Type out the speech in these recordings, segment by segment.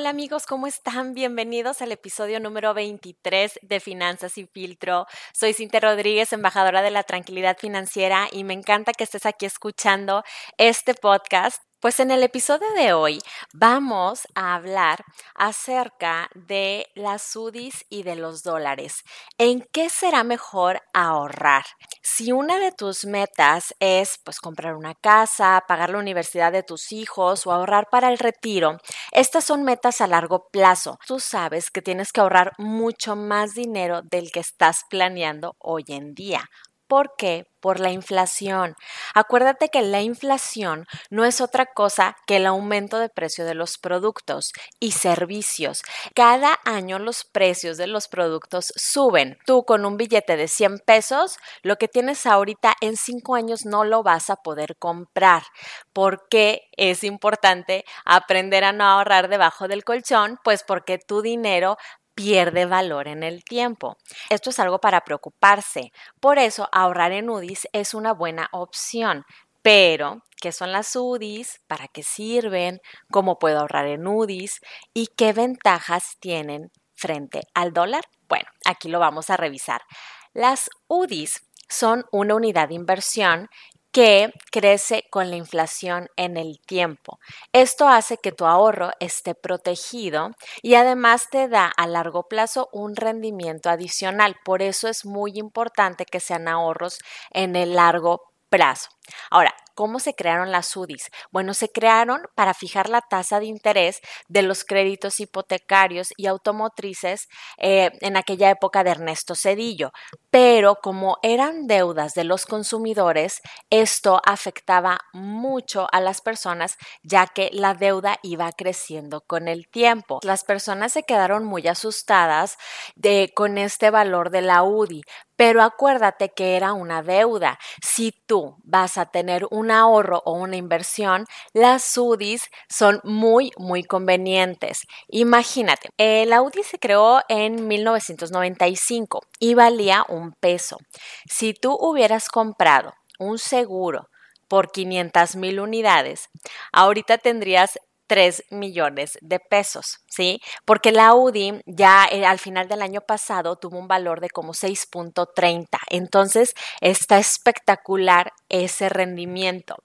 Hola amigos, ¿cómo están? Bienvenidos al episodio número 23 de Finanzas y Filtro. Soy Cintia Rodríguez, embajadora de la tranquilidad financiera y me encanta que estés aquí escuchando este podcast pues en el episodio de hoy vamos a hablar acerca de las UDIs y de los dólares. ¿En qué será mejor ahorrar? Si una de tus metas es pues comprar una casa, pagar la universidad de tus hijos o ahorrar para el retiro, estas son metas a largo plazo. Tú sabes que tienes que ahorrar mucho más dinero del que estás planeando hoy en día. ¿Por qué? Por la inflación. Acuérdate que la inflación no es otra cosa que el aumento de precio de los productos y servicios. Cada año los precios de los productos suben. Tú con un billete de 100 pesos, lo que tienes ahorita en 5 años no lo vas a poder comprar. ¿Por qué es importante aprender a no ahorrar debajo del colchón? Pues porque tu dinero pierde valor en el tiempo. Esto es algo para preocuparse. Por eso ahorrar en UDIs es una buena opción. Pero, ¿qué son las UDIs? ¿Para qué sirven? ¿Cómo puedo ahorrar en UDIs? ¿Y qué ventajas tienen frente al dólar? Bueno, aquí lo vamos a revisar. Las UDIs son una unidad de inversión que crece con la inflación en el tiempo. Esto hace que tu ahorro esté protegido y además te da a largo plazo un rendimiento adicional. Por eso es muy importante que sean ahorros en el largo plazo. Ahora, ¿cómo se crearon las UDIs? Bueno, se crearon para fijar la tasa de interés de los créditos hipotecarios y automotrices eh, en aquella época de Ernesto Cedillo. Pero como eran deudas de los consumidores, esto afectaba mucho a las personas ya que la deuda iba creciendo con el tiempo. Las personas se quedaron muy asustadas de, con este valor de la UDI, pero acuérdate que era una deuda. Si tú vas a tener ahorro o una inversión, las UDIs son muy, muy convenientes. Imagínate, el UDI se creó en 1995 y valía un peso. Si tú hubieras comprado un seguro por 500 mil unidades, ahorita tendrías 3 millones de pesos, ¿sí? Porque la UDI ya eh, al final del año pasado tuvo un valor de como 6.30. Entonces, está espectacular ese rendimiento.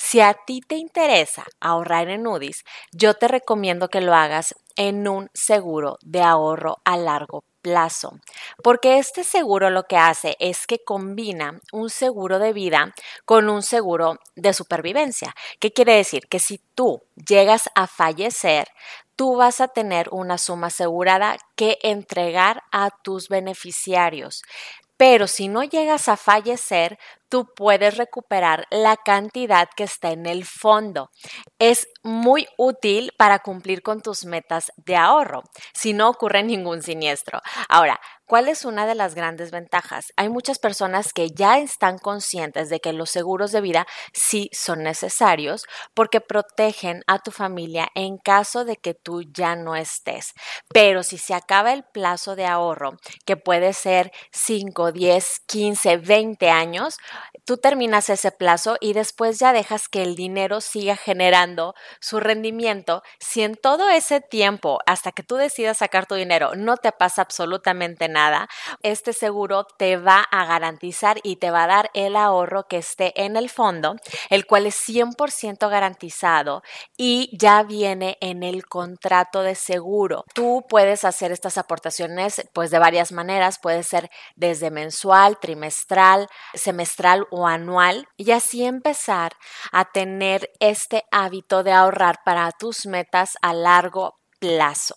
Si a ti te interesa ahorrar en UDIs, yo te recomiendo que lo hagas en un seguro de ahorro a largo plazo plazo, porque este seguro lo que hace es que combina un seguro de vida con un seguro de supervivencia. ¿Qué quiere decir? Que si tú llegas a fallecer, tú vas a tener una suma asegurada que entregar a tus beneficiarios. Pero si no llegas a fallecer, tú puedes recuperar la cantidad que está en el fondo. Es muy útil para cumplir con tus metas de ahorro si no ocurre ningún siniestro. Ahora, ¿Cuál es una de las grandes ventajas? Hay muchas personas que ya están conscientes de que los seguros de vida sí son necesarios porque protegen a tu familia en caso de que tú ya no estés. Pero si se acaba el plazo de ahorro, que puede ser 5, 10, 15, 20 años, tú terminas ese plazo y después ya dejas que el dinero siga generando su rendimiento. Si en todo ese tiempo, hasta que tú decidas sacar tu dinero, no te pasa absolutamente nada, este seguro te va a garantizar y te va a dar el ahorro que esté en el fondo, el cual es 100% garantizado y ya viene en el contrato de seguro. Tú puedes hacer estas aportaciones pues de varias maneras, puede ser desde mensual, trimestral, semestral o anual y así empezar a tener este hábito de ahorrar para tus metas a largo plazo.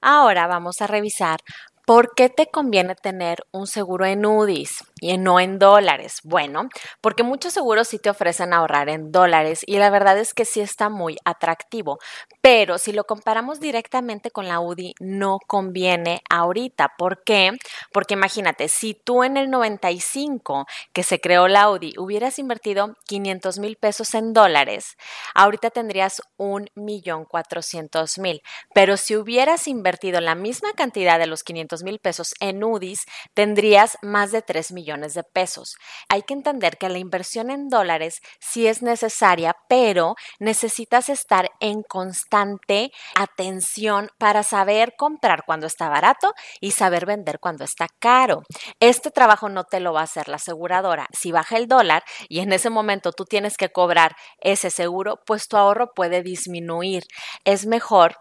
Ahora vamos a revisar ¿Por qué te conviene tener un seguro en UDIs? Y no en dólares? Bueno, porque muchos seguros sí te ofrecen ahorrar en dólares y la verdad es que sí está muy atractivo, pero si lo comparamos directamente con la UDI no conviene ahorita. ¿Por qué? Porque imagínate, si tú en el 95 que se creó la UDI hubieras invertido 500 mil pesos en dólares, ahorita tendrías un millón cuatrocientos mil, pero si hubieras invertido la misma cantidad de los 500 mil pesos en UDIs, tendrías más de 3 millones de pesos. Hay que entender que la inversión en dólares sí es necesaria, pero necesitas estar en constante atención para saber comprar cuando está barato y saber vender cuando está caro. Este trabajo no te lo va a hacer la aseguradora. Si baja el dólar y en ese momento tú tienes que cobrar ese seguro, pues tu ahorro puede disminuir. Es mejor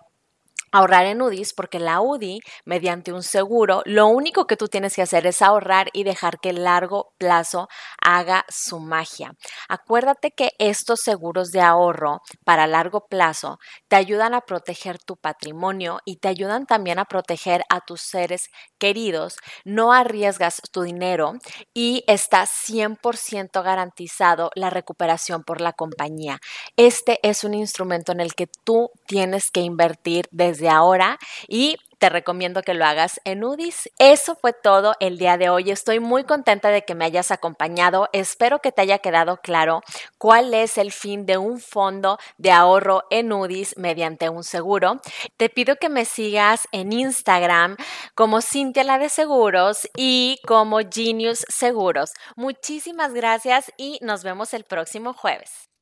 ahorrar en UDIs porque la UDI, mediante un seguro, lo único que tú tienes que hacer es ahorrar y dejar que el largo plazo haga su magia. Acuérdate que estos seguros de ahorro para largo plazo te ayudan a proteger tu patrimonio y te ayudan también a proteger a tus seres queridos. No arriesgas tu dinero y está 100% garantizado la recuperación por la compañía. Este es un instrumento en el que tú tienes que invertir desde ahora y te recomiendo que lo hagas en UDIs. Eso fue todo el día de hoy. Estoy muy contenta de que me hayas acompañado. Espero que te haya quedado claro cuál es el fin de un fondo de ahorro en UDIs mediante un seguro. Te pido que me sigas en Instagram como Cintia la de Seguros y como Genius Seguros. Muchísimas gracias y nos vemos el próximo jueves.